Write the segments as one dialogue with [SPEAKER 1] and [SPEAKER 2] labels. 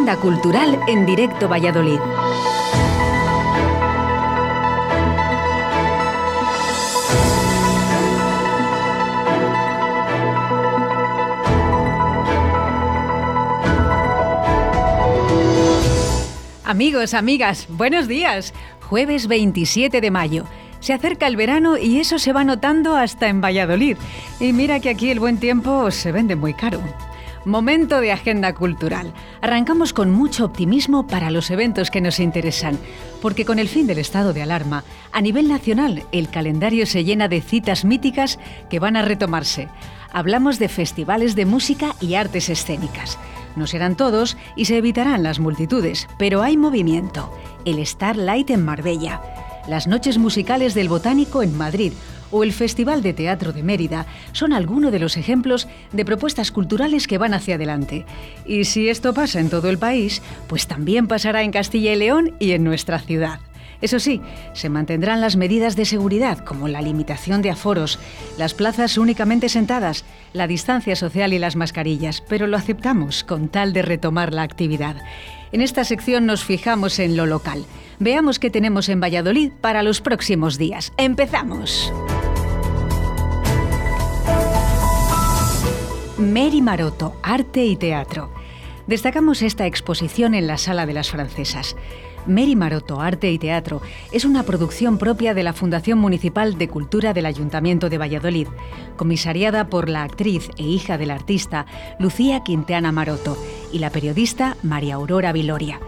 [SPEAKER 1] Agenda Cultural en Directo Valladolid. Amigos, amigas, buenos días. Jueves 27 de mayo. Se acerca el verano y eso se va notando hasta en Valladolid. Y mira que aquí el buen tiempo se vende muy caro. Momento de agenda cultural. Arrancamos con mucho optimismo para los eventos que nos interesan, porque con el fin del estado de alarma, a nivel nacional el calendario se llena de citas míticas que van a retomarse. Hablamos de festivales de música y artes escénicas. No serán todos y se evitarán las multitudes, pero hay movimiento. El Starlight en Marbella, las noches musicales del Botánico en Madrid o el Festival de Teatro de Mérida son algunos de los ejemplos de propuestas culturales que van hacia adelante. Y si esto pasa en todo el país, pues también pasará en Castilla y León y en nuestra ciudad. Eso sí, se mantendrán las medidas de seguridad, como la limitación de aforos, las plazas únicamente sentadas, la distancia social y las mascarillas, pero lo aceptamos con tal de retomar la actividad. En esta sección nos fijamos en lo local. Veamos qué tenemos en Valladolid para los próximos días. ¡Empezamos! Mary Maroto, Arte y Teatro. Destacamos esta exposición en la Sala de las Francesas. Mary Maroto, Arte y Teatro es una producción propia de la Fundación Municipal de Cultura del Ayuntamiento de Valladolid, comisariada por la actriz e hija del artista Lucía Quintana Maroto y la periodista María Aurora Viloria.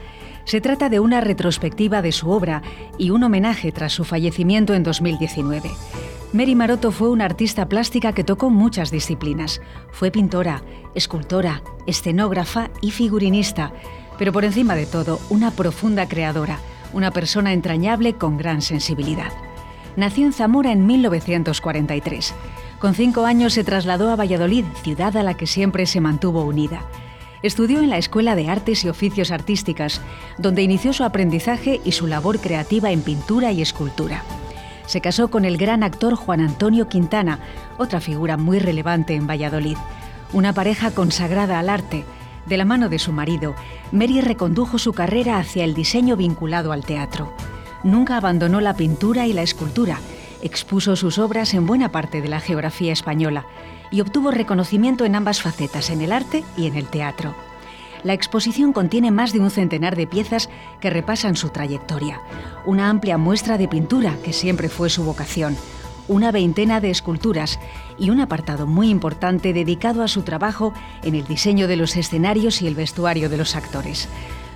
[SPEAKER 1] Se trata de una retrospectiva de su obra y un homenaje tras su fallecimiento en 2019. Mary Maroto fue una artista plástica que tocó muchas disciplinas. Fue pintora, escultora, escenógrafa y figurinista pero por encima de todo, una profunda creadora, una persona entrañable con gran sensibilidad. Nació en Zamora en 1943. Con cinco años se trasladó a Valladolid, ciudad a la que siempre se mantuvo unida. Estudió en la Escuela de Artes y Oficios Artísticas, donde inició su aprendizaje y su labor creativa en pintura y escultura. Se casó con el gran actor Juan Antonio Quintana, otra figura muy relevante en Valladolid. Una pareja consagrada al arte, de la mano de su marido, Mary recondujo su carrera hacia el diseño vinculado al teatro. Nunca abandonó la pintura y la escultura, expuso sus obras en buena parte de la geografía española y obtuvo reconocimiento en ambas facetas, en el arte y en el teatro. La exposición contiene más de un centenar de piezas que repasan su trayectoria, una amplia muestra de pintura, que siempre fue su vocación, una veintena de esculturas y un apartado muy importante dedicado a su trabajo en el diseño de los escenarios y el vestuario de los actores.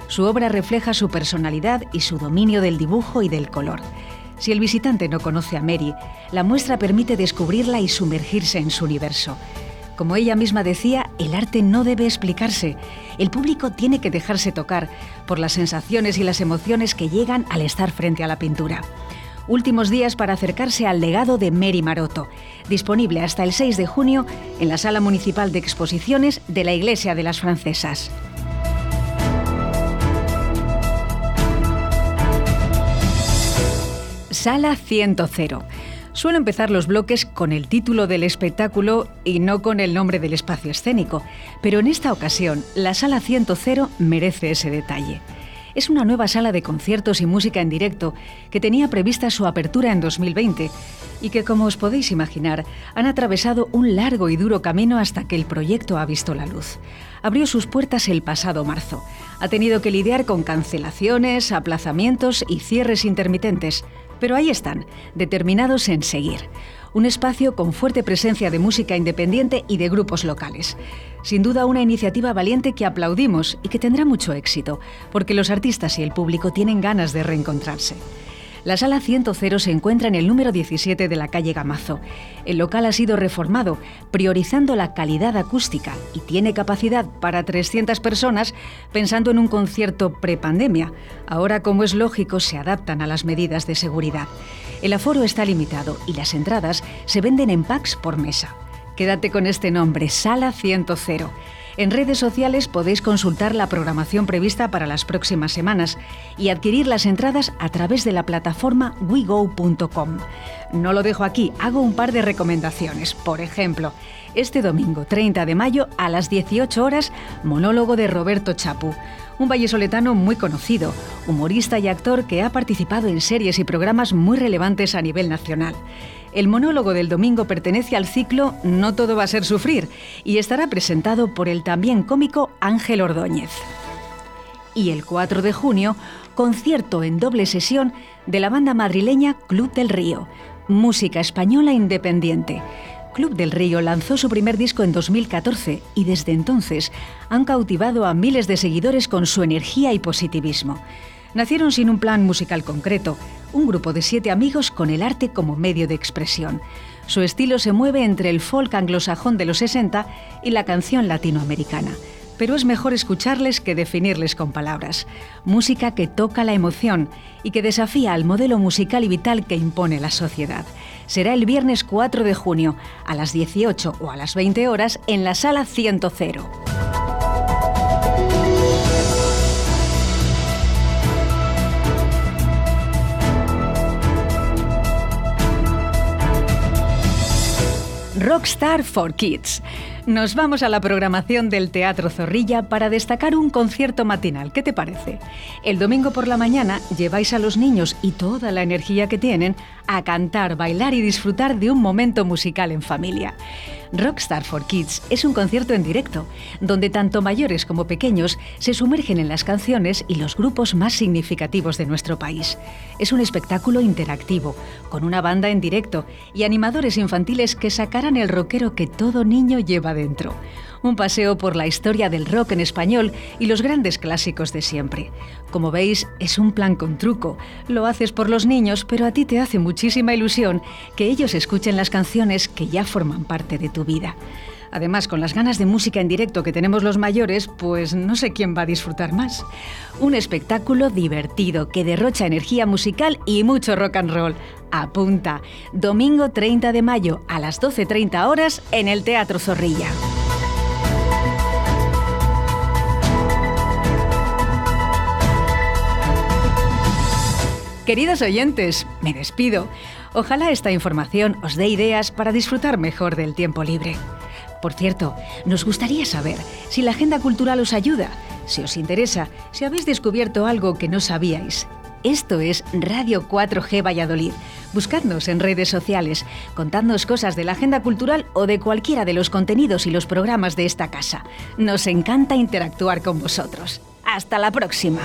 [SPEAKER 1] Su obra refleja su personalidad y su dominio del dibujo y del color. Si el visitante no conoce a Mary, la muestra permite descubrirla y sumergirse en su universo. Como ella misma decía, el arte no debe explicarse. El público tiene que dejarse tocar por las sensaciones y las emociones que llegan al estar frente a la pintura últimos días para acercarse al legado de Mary Maroto, disponible hasta el 6 de junio en la Sala Municipal de Exposiciones de la Iglesia de las Francesas. Sala 100. Suelo empezar los bloques con el título del espectáculo y no con el nombre del espacio escénico, pero en esta ocasión la Sala 100 merece ese detalle es una nueva sala de conciertos y música en directo que tenía prevista su apertura en 2020 y que, como os podéis imaginar, han atravesado un largo y duro camino hasta que el proyecto ha visto la luz. Abrió sus puertas el pasado marzo. Ha tenido que lidiar con cancelaciones, aplazamientos y cierres intermitentes, pero ahí están, determinados en seguir un espacio con fuerte presencia de música independiente y de grupos locales. Sin duda una iniciativa valiente que aplaudimos y que tendrá mucho éxito, porque los artistas y el público tienen ganas de reencontrarse. La sala 100 se encuentra en el número 17 de la calle Gamazo. El local ha sido reformado, priorizando la calidad acústica y tiene capacidad para 300 personas pensando en un concierto prepandemia. Ahora, como es lógico, se adaptan a las medidas de seguridad. El aforo está limitado y las entradas se venden en packs por mesa. Quédate con este nombre, Sala 100. En redes sociales podéis consultar la programación prevista para las próximas semanas y adquirir las entradas a través de la plataforma wego.com. No lo dejo aquí, hago un par de recomendaciones. Por ejemplo, este domingo 30 de mayo a las 18 horas, monólogo de Roberto Chapu un vallesoletano muy conocido, humorista y actor que ha participado en series y programas muy relevantes a nivel nacional. El monólogo del domingo pertenece al ciclo No todo va a ser sufrir y estará presentado por el también cómico Ángel Ordóñez. Y el 4 de junio, concierto en doble sesión de la banda madrileña Club del Río, música española independiente. Club del Río lanzó su primer disco en 2014 y desde entonces han cautivado a miles de seguidores con su energía y positivismo. Nacieron sin un plan musical concreto, un grupo de siete amigos con el arte como medio de expresión. Su estilo se mueve entre el folk anglosajón de los 60 y la canción latinoamericana. Pero es mejor escucharles que definirles con palabras. Música que toca la emoción y que desafía al modelo musical y vital que impone la sociedad. Será el viernes 4 de junio a las 18 o a las 20 horas en la sala 100. Rockstar for Kids. Nos vamos a la programación del Teatro Zorrilla para destacar un concierto matinal. ¿Qué te parece? El domingo por la mañana lleváis a los niños y toda la energía que tienen a cantar, bailar y disfrutar de un momento musical en familia. Rockstar for Kids es un concierto en directo, donde tanto mayores como pequeños se sumergen en las canciones y los grupos más significativos de nuestro país. Es un espectáculo interactivo, con una banda en directo y animadores infantiles que sacarán el rockero que todo niño lleva dentro un paseo por la historia del rock en español y los grandes clásicos de siempre. Como veis, es un plan con truco. Lo haces por los niños, pero a ti te hace muchísima ilusión que ellos escuchen las canciones que ya forman parte de tu vida. Además, con las ganas de música en directo que tenemos los mayores, pues no sé quién va a disfrutar más. Un espectáculo divertido que derrocha energía musical y mucho rock and roll. Apunta, domingo 30 de mayo a las 12.30 horas en el Teatro Zorrilla. Queridos oyentes, me despido. Ojalá esta información os dé ideas para disfrutar mejor del tiempo libre. Por cierto, nos gustaría saber si la agenda cultural os ayuda, si os interesa, si habéis descubierto algo que no sabíais. Esto es Radio 4G Valladolid. Buscadnos en redes sociales, contadnos cosas de la agenda cultural o de cualquiera de los contenidos y los programas de esta casa. Nos encanta interactuar con vosotros. Hasta la próxima.